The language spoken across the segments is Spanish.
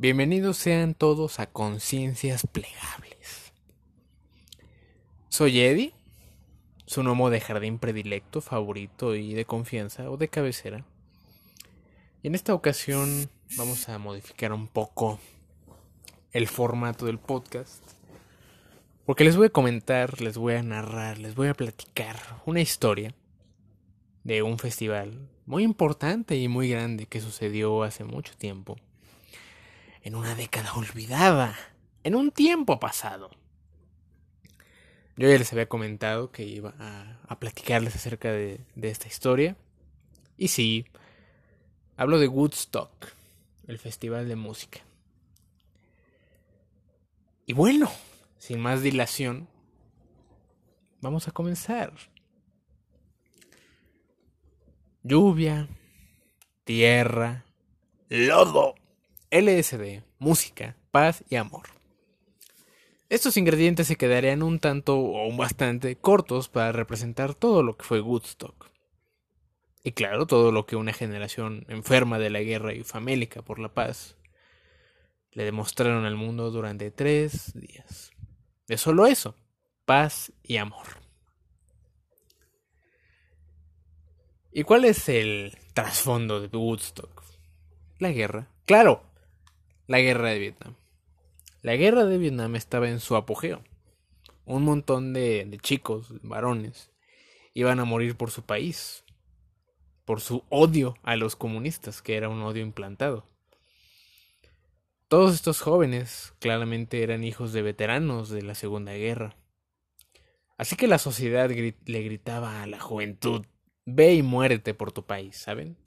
Bienvenidos sean todos a Conciencias Plegables. Soy Eddie, su gnomo de jardín predilecto, favorito y de confianza o de cabecera. Y en esta ocasión vamos a modificar un poco el formato del podcast. Porque les voy a comentar, les voy a narrar, les voy a platicar una historia de un festival muy importante y muy grande que sucedió hace mucho tiempo en una década olvidada, en un tiempo pasado. Yo ya les había comentado que iba a, platicarles acerca de, de esta historia. Y sí, hablo de Woodstock, el festival de música. Y bueno, sin más dilación, vamos a comenzar. Lluvia, tierra, lodo LSD, música, paz y amor. Estos ingredientes se quedarían un tanto o bastante cortos para representar todo lo que fue Woodstock. Y claro, todo lo que una generación enferma de la guerra y famélica por la paz le demostraron al mundo durante tres días. De solo eso, paz y amor. ¿Y cuál es el trasfondo de Woodstock? La guerra. Claro, la guerra de Vietnam. La guerra de Vietnam estaba en su apogeo. Un montón de, chicos, varones, iban a morir por su país, por su odio a los comunistas, que era un odio implantado. Todos estos jóvenes claramente eran hijos de veteranos de la Segunda Guerra. Así que la sociedad le gritaba a la juventud, ve y muérete por tu país, ¿saben?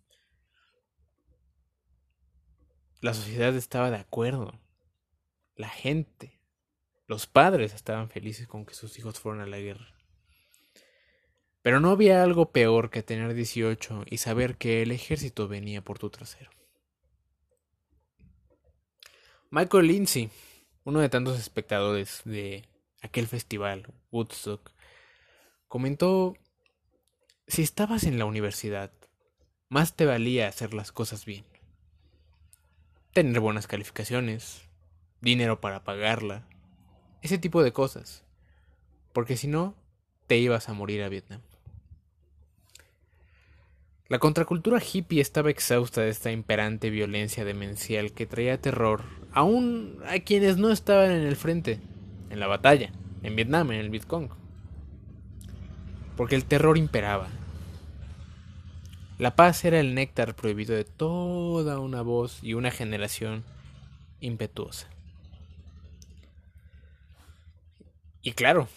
La sociedad estaba de acuerdo. La gente, los padres estaban felices con que sus hijos fueran a la guerra. Pero no había algo peor que tener 18 y saber que el ejército venía por tu trasero. Michael Lindsay, uno de tantos espectadores de aquel festival, Woodstock, comentó, si estabas en la universidad, más te valía hacer las cosas bien tener buenas calificaciones, dinero para pagarla, ese tipo de cosas. Porque si no, te ibas a morir a Vietnam. La contracultura hippie estaba exhausta de esta imperante violencia demencial que traía terror aún a quienes no estaban en el frente, en la batalla, en Vietnam, en el Vietcong. Porque el terror imperaba, la paz era el néctar prohibido de toda una voz y una generación impetuosa. Y claro,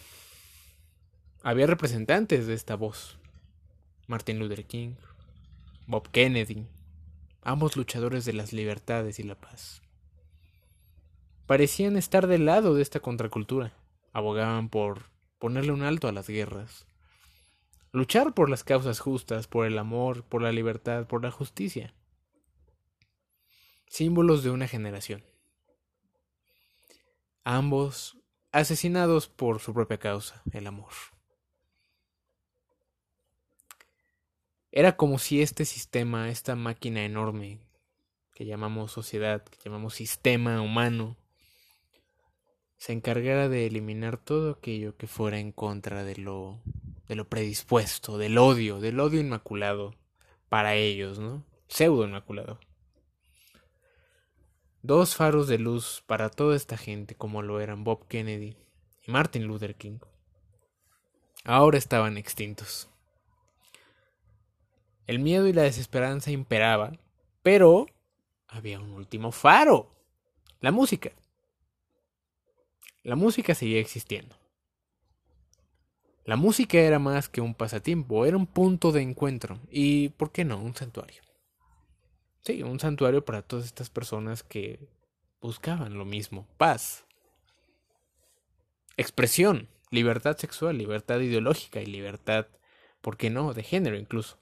había representantes de esta voz. Martin Luther King, Bob Kennedy, ambos luchadores de las libertades y la paz. Parecían estar del lado de esta contracultura, abogaban por ponerle un alto a las guerras, luchar por las causas justas, por el amor, por la libertad, por la justicia. Símbolos de una generación. Ambos asesinados por su propia causa, el amor. Era como si este sistema, esta máquina enorme que llamamos sociedad, que llamamos sistema humano, se encargara de eliminar todo aquello que fuera en contra de lo de lo predispuesto, del odio, del odio inmaculado para ellos, ¿no? Pseudo inmaculado. Dos faros de luz para toda esta gente como lo eran Bob Kennedy y Martin Luther King. Ahora estaban extintos. El miedo y la desesperanza imperaban, pero había un último faro, la música. La música seguía existiendo. La música era más que un pasatiempo, era un punto de encuentro y, ¿por qué no?, un santuario. Sí, un santuario para todas estas personas que buscaban lo mismo, paz, expresión, libertad sexual, libertad ideológica y libertad, ¿por qué no?, de género incluso.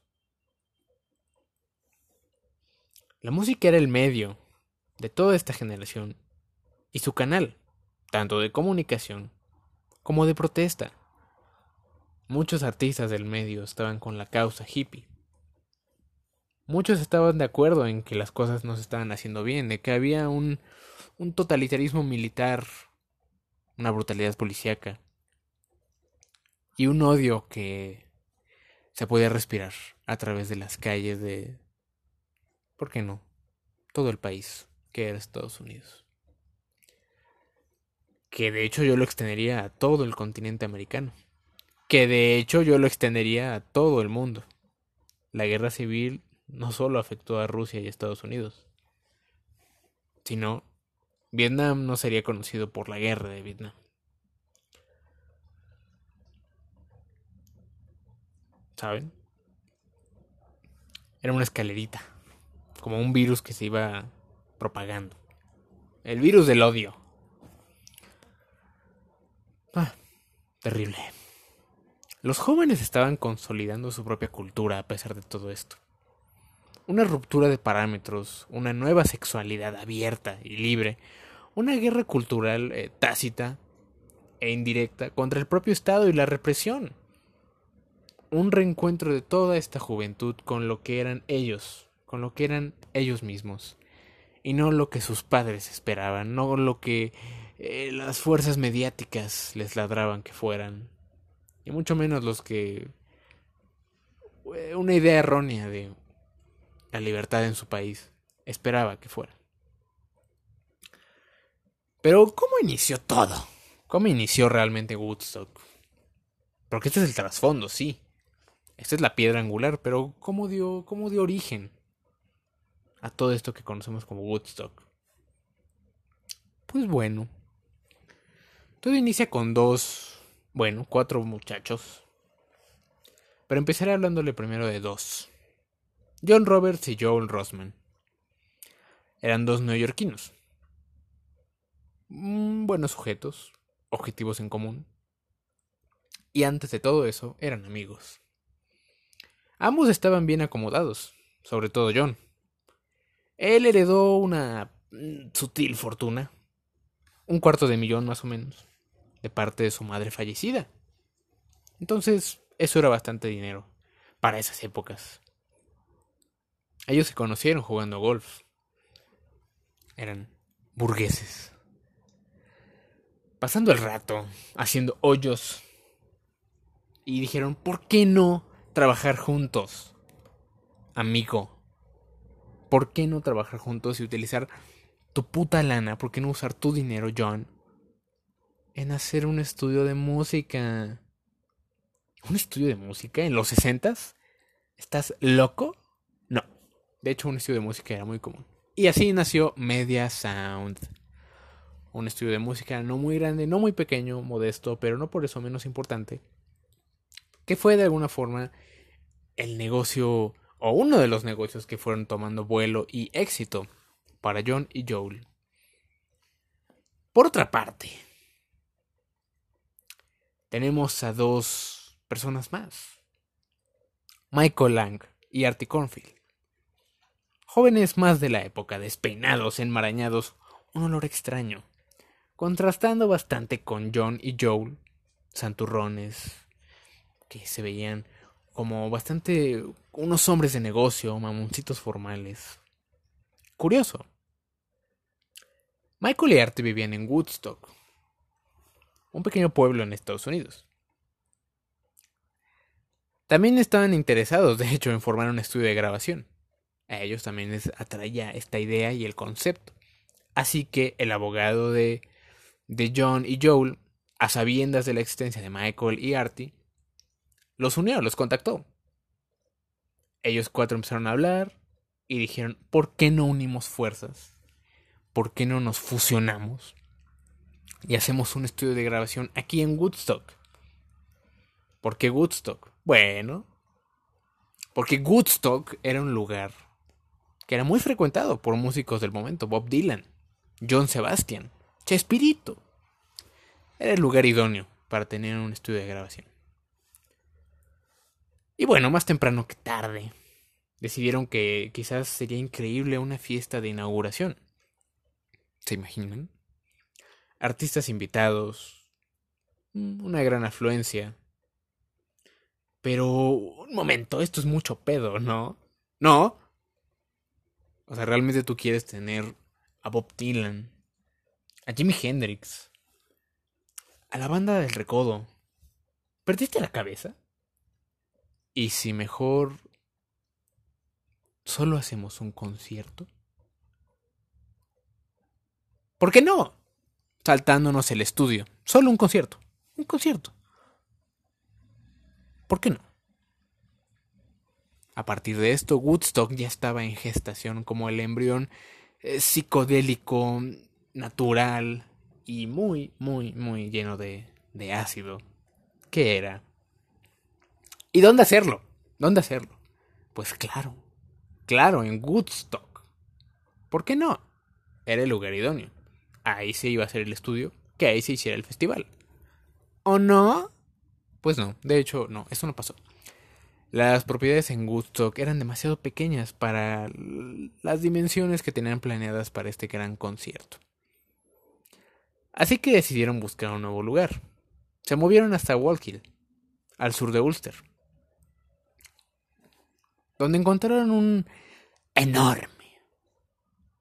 La música era el medio de toda esta generación y su canal, tanto de comunicación como de protesta. Muchos artistas del medio estaban con la causa hippie. muchos estaban de acuerdo en que las cosas no se estaban haciendo bien, de que había un, un totalitarismo militar, una brutalidad policíaca y un odio que se podía respirar a través de las calles de... ¿Por qué no? Todo el país, que era Estados Unidos. Que de hecho yo lo extendería a todo el continente americano. Que de hecho yo lo extendería a todo el mundo. La guerra civil no solo afectó a Rusia y Estados Unidos, sino Vietnam no sería conocido por la guerra de Vietnam. ¿Saben? Era una escalerita, como un virus que se iba propagando. El virus del odio. Ah, terrible. Los jóvenes estaban consolidando su propia cultura a pesar de todo esto. Una ruptura de parámetros, una nueva sexualidad abierta y libre, una guerra cultural eh, tácita e indirecta contra el propio Estado y la represión. Un reencuentro de toda esta juventud con lo que eran ellos, con lo que eran ellos mismos, y no lo que sus padres esperaban, no lo que eh, las fuerzas mediáticas les ladraban que fueran, y mucho menos los que eh, una idea errónea de la libertad en su país esperaba que fuera. Pero, ¿cómo inició todo? ¿Cómo inició realmente Woodstock? Porque este es el trasfondo, sí. Esta es la piedra angular, pero ¿cómo dio, cómo dio origen a todo esto que conocemos como Woodstock? Pues bueno. Todo inicia con dos, bueno, cuatro muchachos. Pero empezaré hablándole primero de dos. John Roberts y Joel Rossman. Eran dos neoyorquinos. Mm, buenos sujetos, objetivos en común. Y antes de todo eso, eran amigos. Ambos estaban bien acomodados, sobre todo John. Él heredó una mm, sutil fortuna, un cuarto de millón más o menos, de parte de su madre fallecida. Entonces, eso era bastante dinero para esas épocas. Ellos se conocieron jugando golf. Eran burgueses. Pasando el rato, haciendo hoyos. Y dijeron, ¿por qué no trabajar juntos? Amigo. ¿Por qué no trabajar juntos y utilizar tu puta lana? ¿Por qué no usar tu dinero, John? En hacer un estudio de música. ¿Un estudio de música en los sesentas? ¿Estás loco? De hecho, un estudio de música era muy común. Y así nació Media Sound. Un estudio de música no muy grande, no muy pequeño, modesto, pero no por eso menos importante. Que fue de alguna forma el negocio, o uno de los negocios que fueron tomando vuelo y éxito para John y Joel. Por otra parte, tenemos a dos personas más. Michael Lang y Artie Cornfield jóvenes más de la época, despeinados, enmarañados, un olor extraño, contrastando bastante con John y Joel, santurrones, que se veían como bastante unos hombres de negocio, mamoncitos formales. Curioso. Michael y Art vivían en Woodstock, un pequeño pueblo en Estados Unidos. También estaban interesados, de hecho, en formar un estudio de grabación a ellos también les atraía esta idea y el concepto. Así que el abogado de, de John y Joel, a sabiendas de la existencia de Michael y Artie, los unió, los contactó. Ellos cuatro empezaron a hablar y dijeron, ¿por qué no unimos fuerzas? ¿Por qué no nos fusionamos? Y hacemos un estudio de grabación aquí en Woodstock. ¿Por qué Woodstock? Bueno, porque Woodstock era un lugar que era muy frecuentado por músicos del momento, Bob Dylan, John Sebastian, Chespirito. Era el lugar idóneo para tener un estudio de grabación. Y bueno, más temprano que tarde, decidieron que quizás sería increíble una fiesta de inauguración. ¿Se imaginan? Artistas invitados, una gran afluencia. Pero, un momento, esto es mucho pedo, ¿no? No, O sea, realmente tú quieres tener a Bob Dylan, a Jimi Hendrix, a la banda del Recodo. ¿Perdiste la cabeza? ¿Y si mejor solo hacemos un concierto? ¿Por qué no? Saltándonos el estudio. Solo un concierto. Un concierto. ¿Por qué no? A partir de esto, Woodstock ya estaba en gestación como el embrión eh, psicodélico, natural y muy, muy, muy lleno de, de ácido. ¿Qué era? ¿Y dónde hacerlo? ¿Dónde hacerlo? Pues claro, claro, en Woodstock. ¿Por qué no? Era el lugar idóneo. Ahí se iba a hacer el estudio, que ahí se hiciera el festival. ¿O no? Pues no, de hecho, no, eso no pasó. Las propiedades en Woodstock eran demasiado pequeñas para las dimensiones que tenían planeadas para este gran concierto. Así que decidieron buscar un nuevo lugar. Se movieron hasta Wallkill, al sur de Ulster donde encontraron un enorme,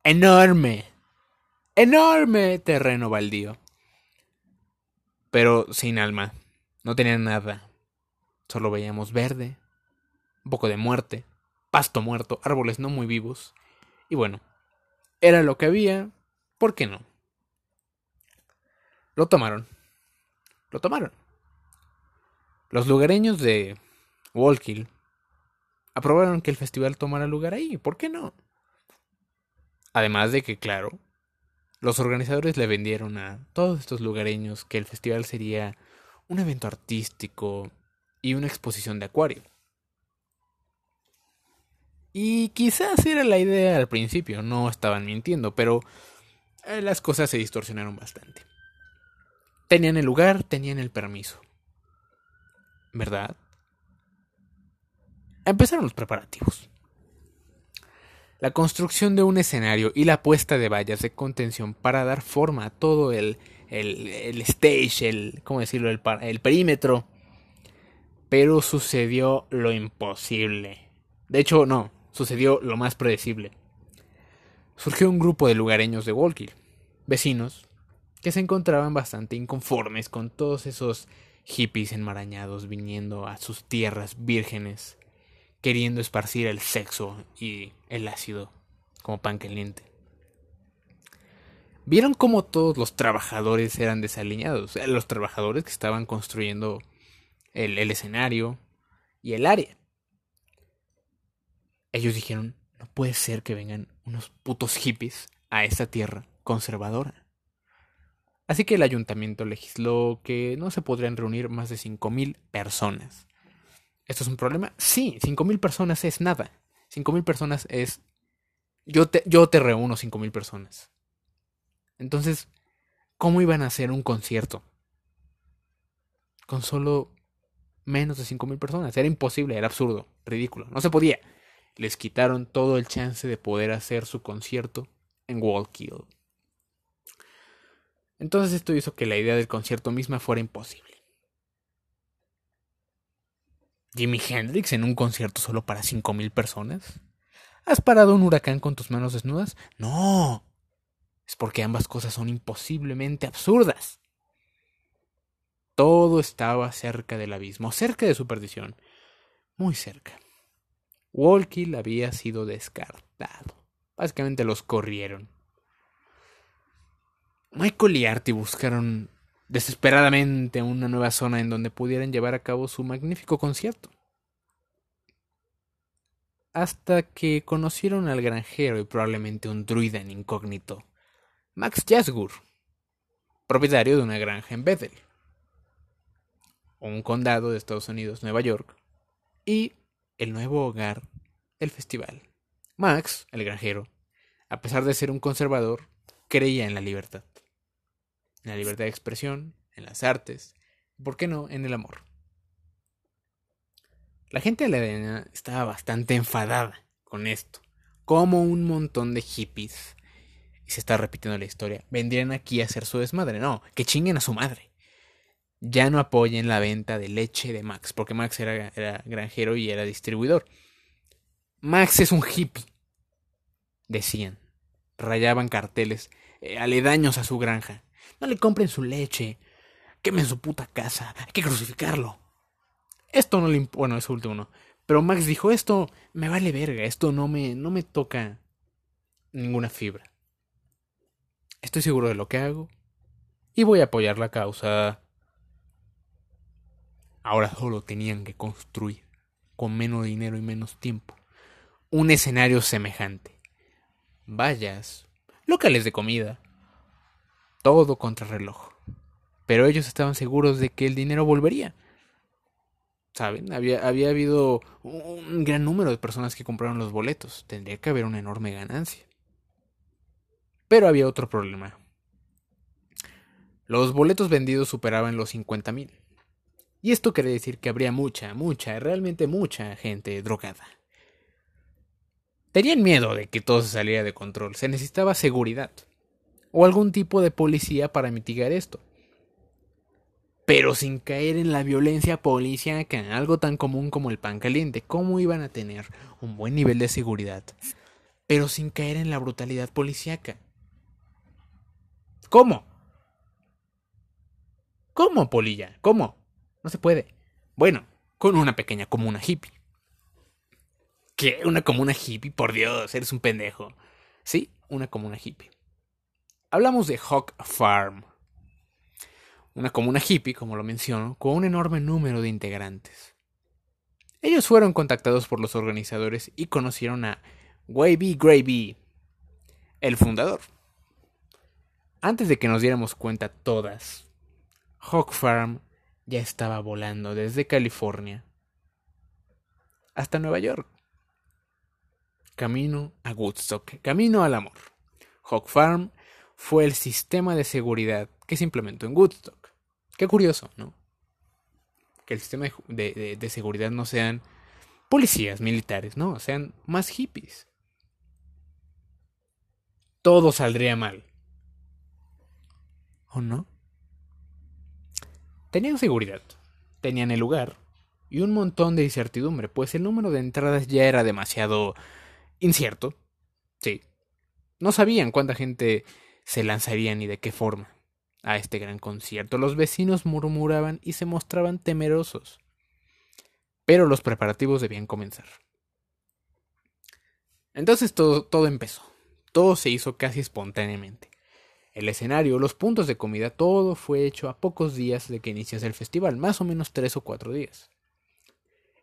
enorme, enorme terreno baldío. Pero sin alma, no tenían nada. Solo veíamos verde, un poco de muerte, pasto muerto, árboles no muy vivos. Y bueno, era lo que había, ¿por qué no? Lo tomaron. Lo tomaron. Los lugareños de Wallkill aprobaron que el festival tomara lugar ahí. ¿Por qué no? Además de que, claro, los organizadores le vendieron a todos estos lugareños que el festival sería un evento artístico y una exposición de acuario. Y quizás era la idea al principio, no estaban mintiendo, pero eh, las cosas se distorsionaron bastante. Tenían el lugar, tenían el permiso. ¿Verdad? Empezaron los preparativos. La construcción de un escenario y la puesta de vallas de contención para dar forma a todo el, el, stage, el, ¿cómo decirlo? El, el perímetro. Pero sucedió lo imposible. De hecho, no, sucedió lo más predecible. Surgió un grupo de lugareños de Walkill, vecinos, que se encontraban bastante inconformes con todos esos hippies enmarañados viniendo a sus tierras vírgenes queriendo esparcir el sexo y el ácido como pan caliente. Vieron cómo todos los trabajadores eran desaliñados, los trabajadores que estaban construyendo el, el escenario y el área. Ellos dijeron, no puede ser que vengan unos putos hippies a esta tierra conservadora. Así que el ayuntamiento legisló que no se podrían reunir más de 5.000 personas. ¿Esto es un problema? Sí, 5.000 personas es nada. 5.000 personas es... Yo te, yo te reúno 5.000 personas. Entonces, ¿cómo iban a hacer un concierto? Con solo menos de 5.000 personas. Era imposible, era absurdo, ridículo. No se podía. Les quitaron todo el chance de poder hacer su concierto en Wallkill. Entonces esto hizo que la idea del concierto misma fuera imposible. Jimi Hendrix en un concierto solo para cinco mil personas? ¿Has parado un huracán con tus manos desnudas? No. Es porque ambas cosas son imposiblemente absurdas. Todo estaba cerca del abismo, cerca de su perdición. Muy cerca. Walkill había sido descartado. Básicamente los corrieron. Michael y Artie buscaron desesperadamente una nueva zona en donde pudieran llevar a cabo su magnífico concierto. Hasta que conocieron al granjero y probablemente un druida en incógnito, Max Jasgur, propietario de una granja en Bethel, un condado de Estados Unidos, Nueva York, y el nuevo hogar del festival. Max, el granjero, a pesar de ser un conservador, creía en la libertad en la libertad de expresión, en las artes, por qué no, en el amor. La gente de la arena estaba bastante enfadada con esto. Como un montón de hippies, y se está repitiendo la historia, vendrían aquí a hacer su desmadre. No, que chinguen a su madre. Ya no apoyen la venta de leche de Max, porque Max era, era granjero y era distribuidor. Max es un hippie. decían, rayaban carteles eh, aledaños a su granja. No le compren su leche, quemen su puta casa, hay que crucificarlo. Esto no le bueno, eso último no. Pero Max dijo, esto me vale verga, esto no me, no me toca ninguna fibra. Estoy seguro de lo que hago y voy a apoyar la causa. Ahora solo tenían que construir, con menos dinero y menos tiempo, un escenario semejante. Vallas, locales de comida, todo contra reloj. Pero ellos estaban seguros de que el dinero volvería. ¿Saben? Había, había habido un gran número de personas que compraron los boletos. Tendría que haber una enorme ganancia. Pero había otro problema. Los boletos vendidos superaban los 50 mil. Y esto quiere decir que habría mucha, mucha, realmente mucha gente drogada. Tenían miedo de que todo se saliera de control. Se necesitaba seguridad. O algún tipo de policía para mitigar esto. Pero sin caer en la violencia policíaca, algo tan común como el pan caliente. ¿Cómo iban a tener un buen nivel de seguridad? Pero sin caer en la brutalidad policíaca. ¿Cómo? ¿Cómo, Polilla? ¿Cómo? No se puede. Bueno, con una pequeña comuna hippie. ¿Qué? ¿Una comuna hippie? Por Dios, eres un pendejo. Sí, una comuna hippie. Hablamos de Hawk Farm. Una comuna hippie, como lo menciono, con un enorme número de integrantes. Ellos fueron contactados por los organizadores y conocieron a Wavy Gravy, el fundador. Antes de que nos diéramos cuenta todas, Hawk Farm ya estaba volando desde California hasta Nueva York. Camino a Woodstock, camino al amor. Hawk Farm fue el sistema de seguridad que se implementó en Woodstock. Qué curioso, ¿no? Que el sistema de, de seguridad no sean policías militares, no, sean más hippies. Todo saldría mal. ¿O no? Tenían seguridad, tenían el lugar y un montón de incertidumbre, pues el número de entradas ya era demasiado incierto. Sí. No sabían cuánta gente se lanzaría ni de qué forma a este gran concierto. Los vecinos murmuraban y se mostraban temerosos. Pero los preparativos debían comenzar. Entonces todo, todo empezó. Todo se hizo casi espontáneamente. El escenario, los puntos de comida, todo fue hecho a pocos días de que iniciase el festival, más o menos tres o cuatro días.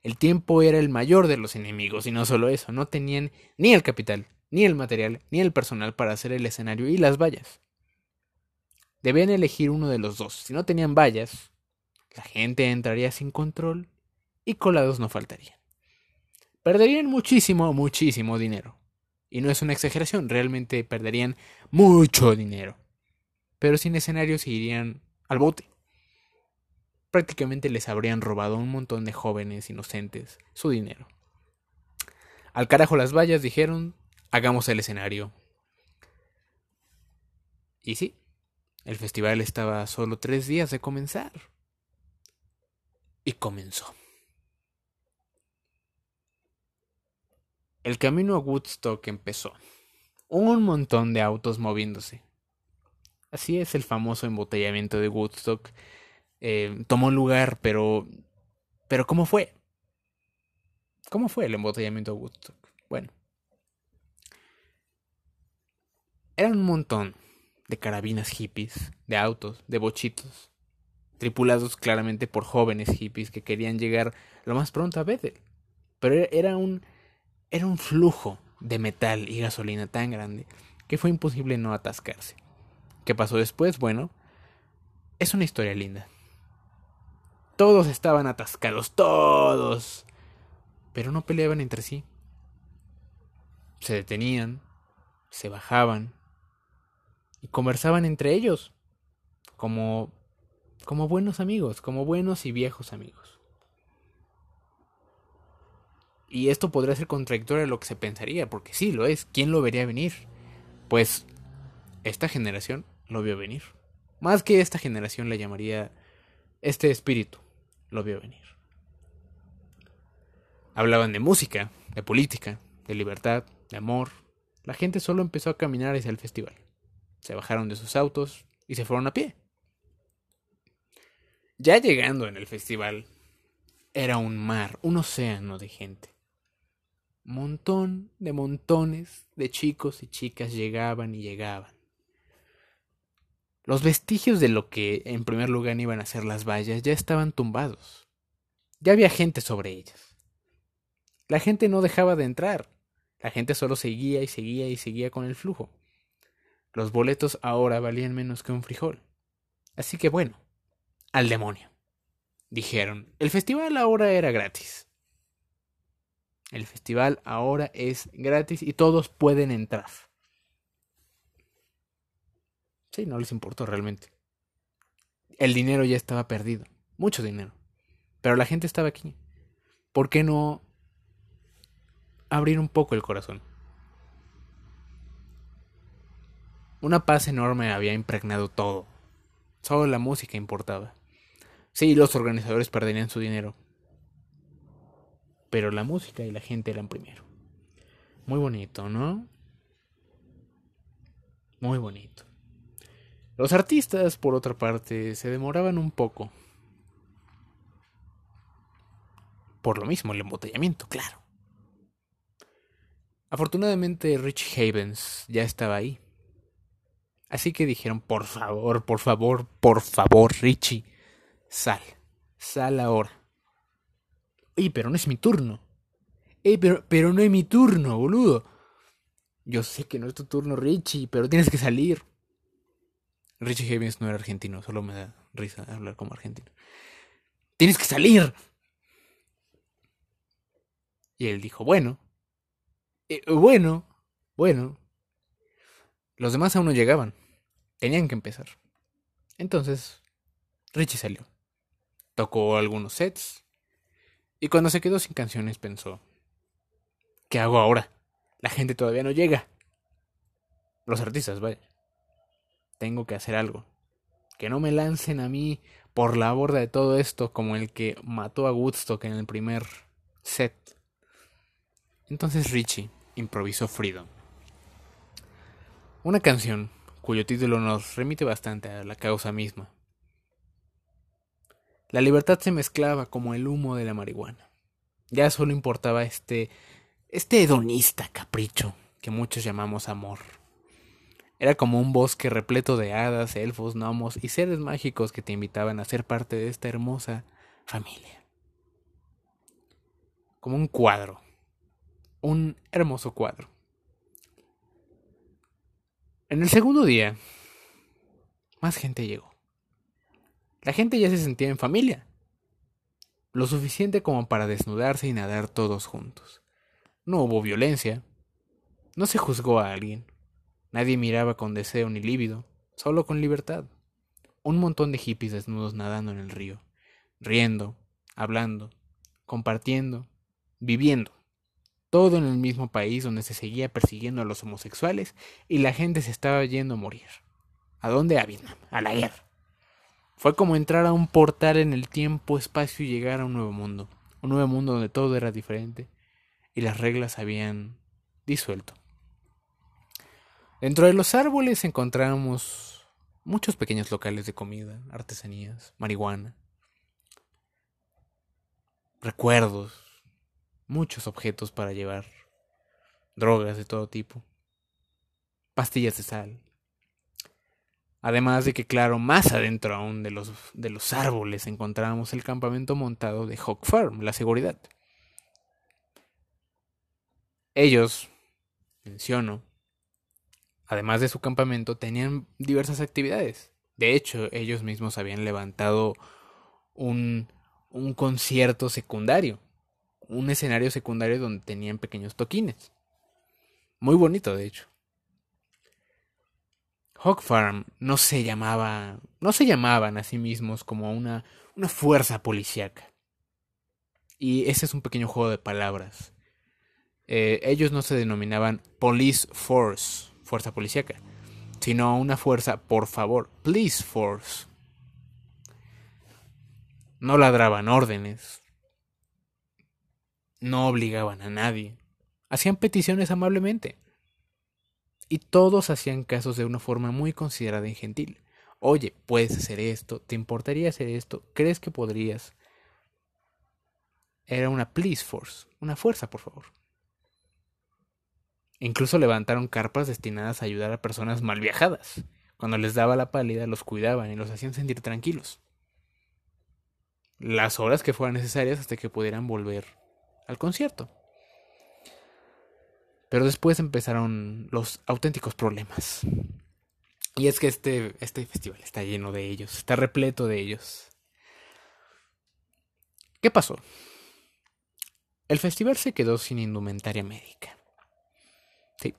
El tiempo era el mayor de los enemigos, y no solo eso, no tenían ni el capital, ni el material, ni el personal para hacer el escenario y las vallas. Debían elegir uno de los dos. Si no tenían vallas, la gente entraría sin control y colados no faltarían. Perderían muchísimo, muchísimo dinero. Y no es una exageración, realmente perderían mucho dinero. Pero sin escenario se irían al bote. Prácticamente les habrían robado a un montón de jóvenes inocentes su dinero. Al carajo las vallas dijeron, hagamos el escenario. Y sí, el festival estaba solo tres días de comenzar. Y comenzó. El camino a Woodstock empezó. Un montón de autos moviéndose. Así es el famoso embotellamiento de Woodstock. Eh, tomó lugar, pero... Pero ¿cómo fue? ¿Cómo fue el embotellamiento de Woodstock? Bueno. Eran un montón de carabinas hippies, de autos, de bochitos, tripulados claramente por jóvenes hippies que querían llegar lo más pronto a Bethel. Pero era un era un flujo de metal y gasolina tan grande que fue imposible no atascarse. ¿Qué pasó después? Bueno, es una historia linda. Todos estaban atascados, todos. Pero no peleaban entre sí. Se detenían, se bajaban y conversaban entre ellos como como buenos amigos, como buenos y viejos amigos. Y esto podría ser contradictorio a lo que se pensaría, porque sí lo es. ¿Quién lo vería venir? Pues esta generación lo vio venir. Más que esta generación le llamaría este espíritu lo vio venir. Hablaban de música, de política, de libertad, de amor, La gente solo empezó a caminar hacia el festival. Se bajaron de sus autos y se fueron a pie. Ya llegando en el festival, era un mar, un océano de gente. Montón de montones de chicos y chicas llegaban y llegaban. Los vestigios de lo que en primer lugar iban a ser las vallas ya estaban tumbados. Ya había gente sobre ellas. La gente no dejaba de entrar. La gente solo seguía y seguía y seguía con el flujo. Los boletos ahora valían menos que un frijol. Así que bueno, al demonio. Dijeron, el festival ahora era gratis. El festival ahora es gratis y todos pueden entrar. Sí, no les importó realmente. El dinero ya estaba perdido. Mucho dinero. Pero la gente estaba aquí. ¿Por qué no abrir un poco el corazón? Una paz enorme había impregnado todo. Solo la música importaba. Sí, los organizadores perderían su dinero. Pero la música y la gente eran primero. Muy bonito, ¿no? Muy bonito. Los artistas, por otra parte, se demoraban un poco. Por lo mismo, el embotellamiento, claro. Afortunadamente, Rich Havens ya estaba ahí. Así que dijeron, por favor, por favor, por favor, Richie, sal, sal ahora. Ey, pero no es mi turno. Ey, pero, pero no es mi turno, boludo. Yo sé que no es tu turno, Richie, pero tienes que salir. Richie Havens no era argentino, solo me da risa hablar como argentino. Tienes que salir. Y él dijo, bueno, eh, bueno, bueno. Los demás aún no llegaban. Tenían que empezar. Entonces, Richie salió. Tocó algunos sets. Y cuando se quedó sin canciones pensó, ¿qué hago ahora? La gente todavía no llega. Los artistas, vaya. Tengo que hacer algo. Que no me lancen a mí por la borda de todo esto como el que mató a Woodstock en el primer set. Entonces Richie improvisó Freedom. Una canción cuyo título nos remite bastante a la causa misma. La libertad se mezclaba como el humo de la marihuana. Ya solo importaba este este hedonista capricho que muchos llamamos amor. Era como un bosque repleto de hadas, elfos, gnomos y seres mágicos que te invitaban a ser parte de esta hermosa familia. Como un cuadro, un hermoso cuadro. En el segundo día, más gente llegó. La gente ya se sentía en familia, lo suficiente como para desnudarse y nadar todos juntos. No hubo violencia, no se juzgó a alguien, nadie miraba con deseo ni lívido, solo con libertad. Un montón de hippies desnudos nadando en el río, riendo, hablando, compartiendo, viviendo todo en el mismo país donde se seguía persiguiendo a los homosexuales y la gente se estaba yendo a morir. ¿A dónde? A Vietnam, a la guerra. Fue como entrar a un portal en el tiempo, espacio y llegar a un nuevo mundo, un nuevo mundo donde todo era diferente y las reglas habían disuelto. Dentro de los árboles encontramos muchos pequeños locales de comida, artesanías, marihuana, recuerdos, muchos objetos para llevar, drogas de todo tipo, pastillas de sal. Además de que, claro, más adentro aún de los, de los árboles encontramos el campamento montado de Hawk Farm, la seguridad. Ellos, menciono, además de su campamento, tenían diversas actividades. De hecho, ellos mismos habían levantado un, un concierto secundario un escenario secundario donde tenían pequeños toquines. Muy bonito, de hecho. Hawk Farm no se llamaba, no se llamaban a sí mismos como una, una fuerza policíaca. Y ese es un pequeño juego de palabras. Eh, ellos no se denominaban Police Force, fuerza policíaca, sino una fuerza, por favor, Police Force. No ladraban órdenes, no obligaban a nadie. Hacían peticiones amablemente. Y todos hacían casos de una forma muy considerada y gentil. Oye, puedes hacer esto, ¿te importaría hacer esto? ¿Crees que podrías? Era una please force, una fuerza, por favor. Incluso levantaron carpas destinadas a ayudar a personas mal viajadas. Cuando les daba la pálida, los cuidaban y los hacían sentir tranquilos. Las horas que fueran necesarias hasta que pudieran volver al concierto. Pero después empezaron los auténticos problemas. Y es que este, este festival está lleno de ellos, está repleto de ellos. ¿Qué pasó? El festival se quedó sin indumentaria médica. Sí,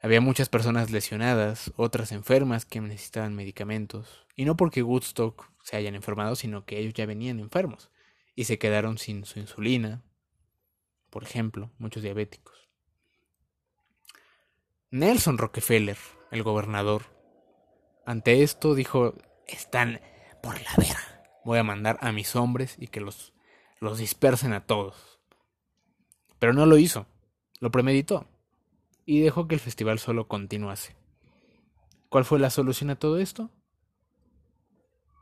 había muchas personas lesionadas, otras enfermas que necesitaban medicamentos. Y no porque Woodstock se hayan enfermado, sino que ellos ya venían enfermos y se quedaron sin su insulina, por ejemplo, muchos diabéticos. Nelson Rockefeller, el gobernador, ante esto dijo, están por la vera. Voy a mandar a mis hombres y que los, los dispersen a todos. Pero no lo hizo, lo premeditó y dejó que el festival solo continuase. ¿Cuál fue la solución a todo esto?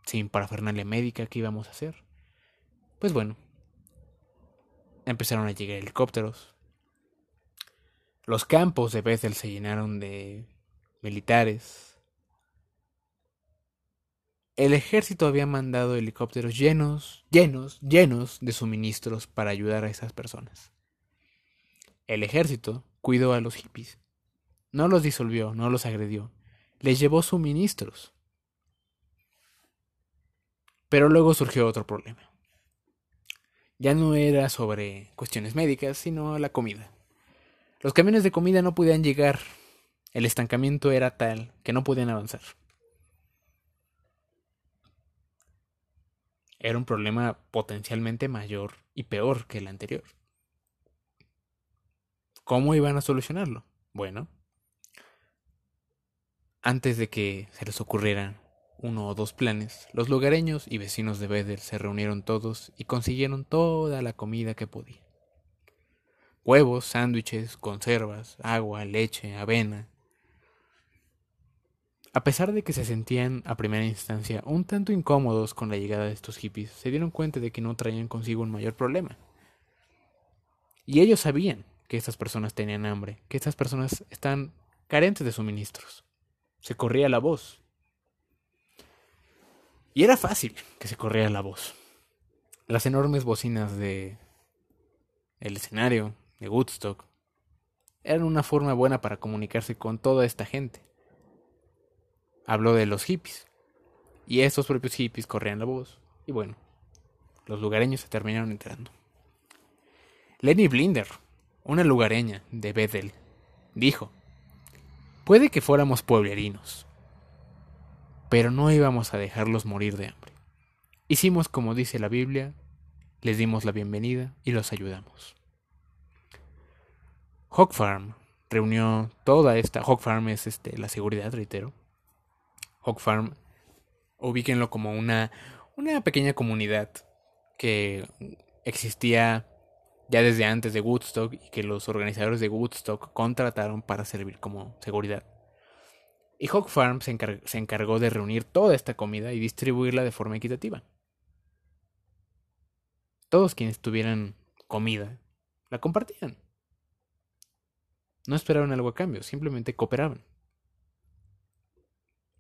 Sin parafernalia médica, ¿qué íbamos a hacer? Pues bueno, empezaron a llegar helicópteros, los campos de Bethel se llenaron de militares. El ejército había mandado helicópteros llenos, llenos, llenos de suministros para ayudar a esas personas. El ejército cuidó a los hippies. No los disolvió, no los agredió. Les llevó suministros. Pero luego surgió otro problema. Ya no era sobre cuestiones médicas, sino la comida. Los camiones de comida no podían llegar. El estancamiento era tal que no podían avanzar. Era un problema potencialmente mayor y peor que el anterior. ¿Cómo iban a solucionarlo? Bueno, antes de que se les ocurrieran uno o dos planes, los lugareños y vecinos de Bethel se reunieron todos y consiguieron toda la comida que podían huevos, sándwiches, conservas, agua, leche, avena. A pesar de que se sentían a primera instancia un tanto incómodos con la llegada de estos hippies, se dieron cuenta de que no traían consigo un mayor problema. Y ellos sabían que estas personas tenían hambre, que estas personas están carentes de suministros. Se corría la voz. Y era fácil que se corriera la voz. Las enormes bocinas de el escenario, de Woodstock, eran una forma buena para comunicarse con toda esta gente. Habló de los hippies, y estos propios hippies corrían la voz, y bueno, los lugareños se terminaron enterando. Lenny Blinder, una lugareña de Bethel, dijo, puede que fuéramos pueblerinos, pero no íbamos a dejarlos morir de hambre. Hicimos como dice la Biblia, les dimos la bienvenida y los ayudamos. Hog Farm reunió toda esta. Hog Farm es este, la seguridad, reitero. Hog Farm, ubíquenlo como una, una pequeña comunidad que existía ya desde antes de Woodstock y que los organizadores de Woodstock contrataron para servir como seguridad. Y Hog Farm se, encargó de reunir toda esta comida y distribuirla de forma equitativa. Todos quienes tuvieran comida la compartían. No esperaron algo a cambio, simplemente cooperaban.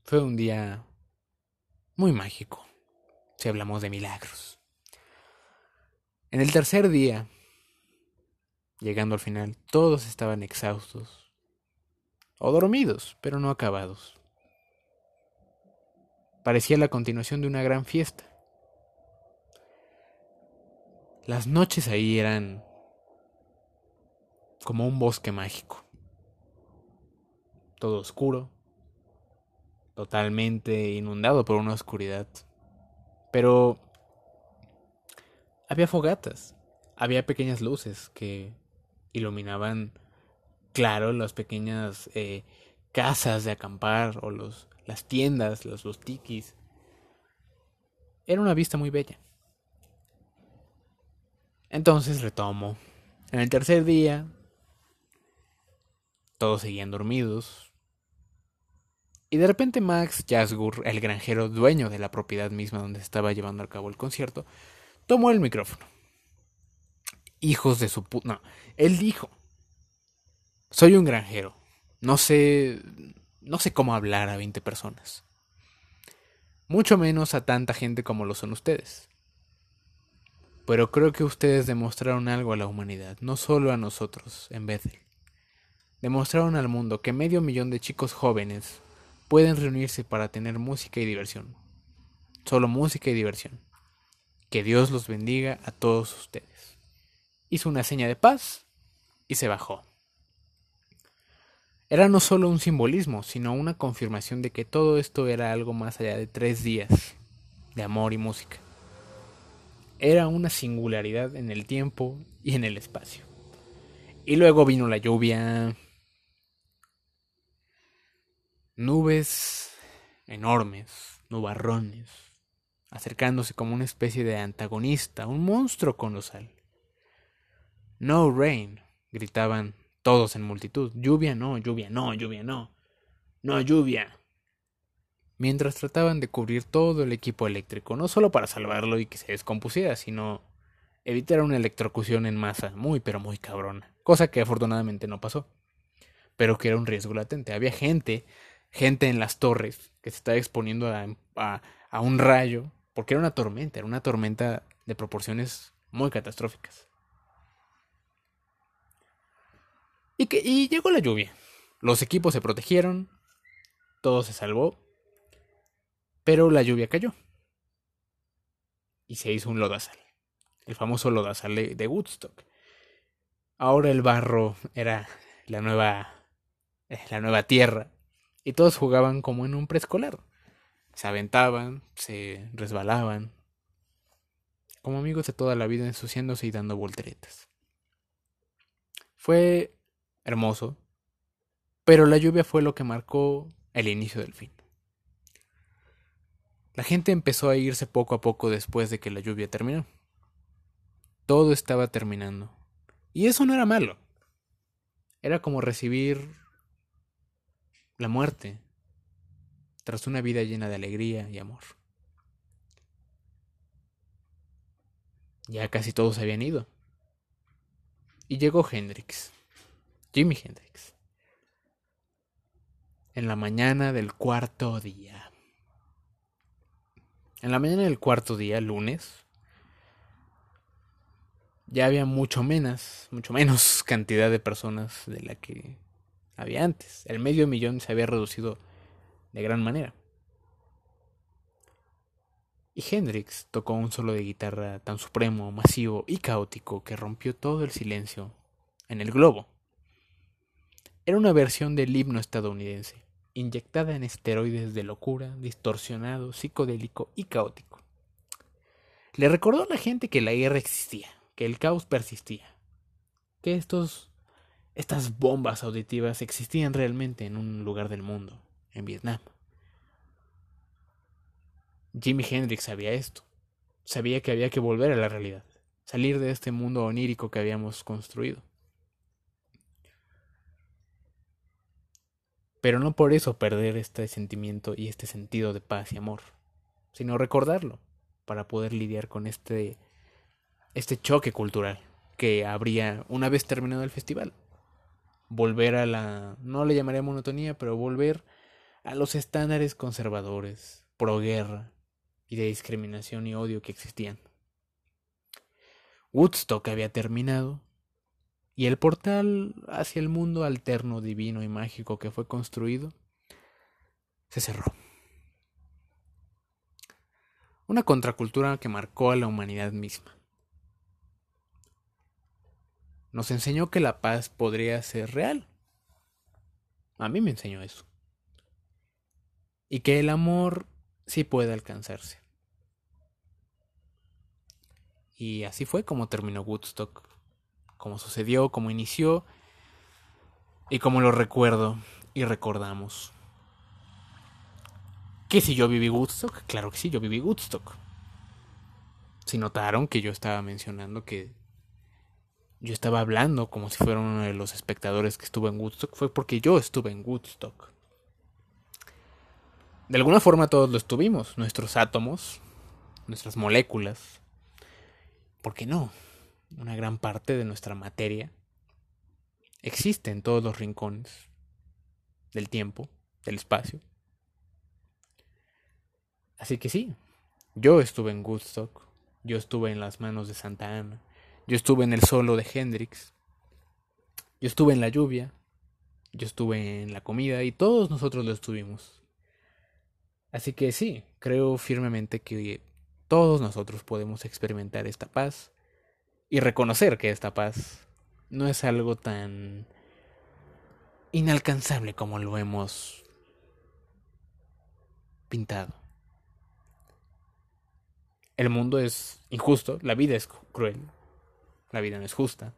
Fue un día muy mágico, si hablamos de milagros. En el tercer día, llegando al final, todos estaban exhaustos o dormidos, pero no acabados. Parecía la continuación de una gran fiesta. Las noches ahí eran como un bosque mágico. Todo oscuro, totalmente inundado por una oscuridad. Pero había fogatas, había pequeñas luces que iluminaban, claro, las pequeñas eh, casas de acampar o los, las tiendas, los, los tikis. Era una vista muy bella. Entonces retomo. En el tercer día Todos seguían dormidos. Y de repente Max Jasgur, el granjero dueño de la propiedad misma donde se estaba llevando a cabo el concierto, tomó el micrófono. Hijos de su puta... No, él dijo, soy un granjero. No sé... No sé cómo hablar a 20 personas. Mucho menos a tanta gente como lo son ustedes. Pero creo que ustedes demostraron algo a la humanidad, no solo a nosotros, en Bethel. Demostraron al mundo que medio millón de chicos jóvenes pueden reunirse para tener música y diversión. Solo música y diversión. Que Dios los bendiga a todos ustedes. Hizo una seña de paz y se bajó. Era no solo un simbolismo, sino una confirmación de que todo esto era algo más allá de tres días de amor y música era una singularidad en el tiempo y en el espacio. Y luego vino la lluvia, nubes enormes, nubarrones, acercándose como una especie de antagonista, un monstruo colosal. No rain, gritaban todos en multitud. Lluvia no, lluvia no, lluvia no. No lluvia mientras trataban de cubrir todo el equipo eléctrico, no solo para salvarlo y que se descompusiera, sino evitar una electrocución en masa muy pero muy cabrona, cosa que afortunadamente no pasó, pero que era un riesgo latente. Había gente, gente en las torres que se estaba exponiendo a, a, un rayo, porque era una tormenta, era una tormenta de proporciones muy catastróficas. Y, llegó la lluvia. Los equipos se protegieron, todo se salvó, pero la lluvia cayó. Y se hizo un lodazal. El famoso lodazal de Woodstock. Ahora el barro era la nueva la nueva tierra y todos jugaban como en un preescolar. Se aventaban, se resbalaban, como amigos de toda la vida ensuciándose y dando volteretas. Fue hermoso, pero la lluvia fue lo que marcó el inicio del fin. La gente empezó a irse poco a poco después de que la lluvia terminó. Todo estaba terminando. Y eso no era malo. Era como recibir la muerte tras una vida llena de alegría y amor. Ya casi todos habían ido. Y llegó Hendrix, Jimi Hendrix, en la mañana del cuarto día. En la mañana del cuarto día, lunes, ya había mucho menos, mucho menos cantidad de personas de la que había antes. El medio millón se había reducido de gran manera. Y Hendrix tocó un solo de guitarra tan supremo, masivo y caótico que rompió todo el silencio en el globo. Era una versión del himno estadounidense, inyectada en esteroides de locura, distorsionado, psicodélico y caótico. Le recordó a la gente que la guerra existía, que el caos persistía, que estos estas bombas auditivas existían realmente en un lugar del mundo, en Vietnam. Jimi Hendrix sabía esto, sabía que había que volver a la realidad, salir de este mundo onírico que habíamos construido. Pero no por eso perder este sentimiento y este sentido de paz y amor, sino recordarlo para poder lidiar con este este choque cultural que habría una vez terminado el festival. Volver a la no le llamaría monotonía, pero volver a los estándares conservadores, pro guerra y de discriminación y odio que existían. Woodstock había terminado y el portal hacia el mundo alterno, divino y mágico que fue construido se cerró. Una contracultura que marcó a la humanidad misma. Nos enseñó que la paz podría ser real. A mí me enseñó eso. Y que el amor sí puede alcanzarse. Y así fue como terminó Woodstock cómo sucedió, cómo inició y cómo lo recuerdo y recordamos. ¿Que si yo viví Woodstock? Claro que sí, yo viví Woodstock. Si notaron que yo estaba mencionando que yo estaba hablando como si fuera uno de los espectadores que estuvo en Woodstock, fue porque yo estuve en Woodstock. De alguna forma todos lo estuvimos, nuestros átomos, nuestras moléculas. ¿Por qué no? Una gran parte de nuestra materia existe en todos los rincones del tiempo, del espacio. Así que sí, yo estuve en Woodstock, yo estuve en las manos de Santa Ana, yo estuve en el solo de Hendrix, yo estuve en la lluvia, yo estuve en la comida y todos nosotros lo estuvimos. Así que sí, creo firmemente que todos nosotros podemos experimentar esta paz y reconocer que esta paz no es algo tan inalcanzable como lo hemos pintado. El mundo es injusto, la vida es cruel, la vida no es justa.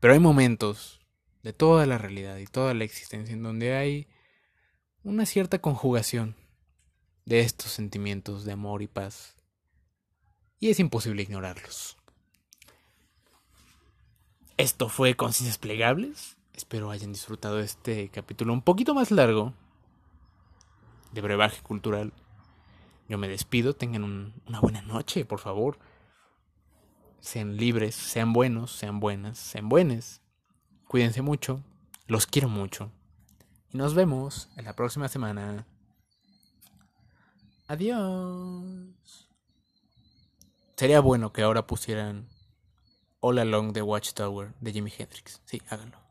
Pero hay momentos de toda la realidad y toda la existencia en donde hay una cierta conjugación de estos sentimientos de amor y paz. Y es imposible ignorarlos. Esto fue Conciencias Plegables. Espero hayan disfrutado este capítulo un poquito más largo de brebaje cultural. Yo me despido, tengan una buena noche, por favor. Sean libres, sean buenos, sean buenas, sean buenas. Cuídense mucho, los quiero mucho. Y nos vemos en la próxima semana. Adiós. Sería bueno que ahora pusieran All Along the Watchtower de Jimi Hendrix. Sí, háganlo.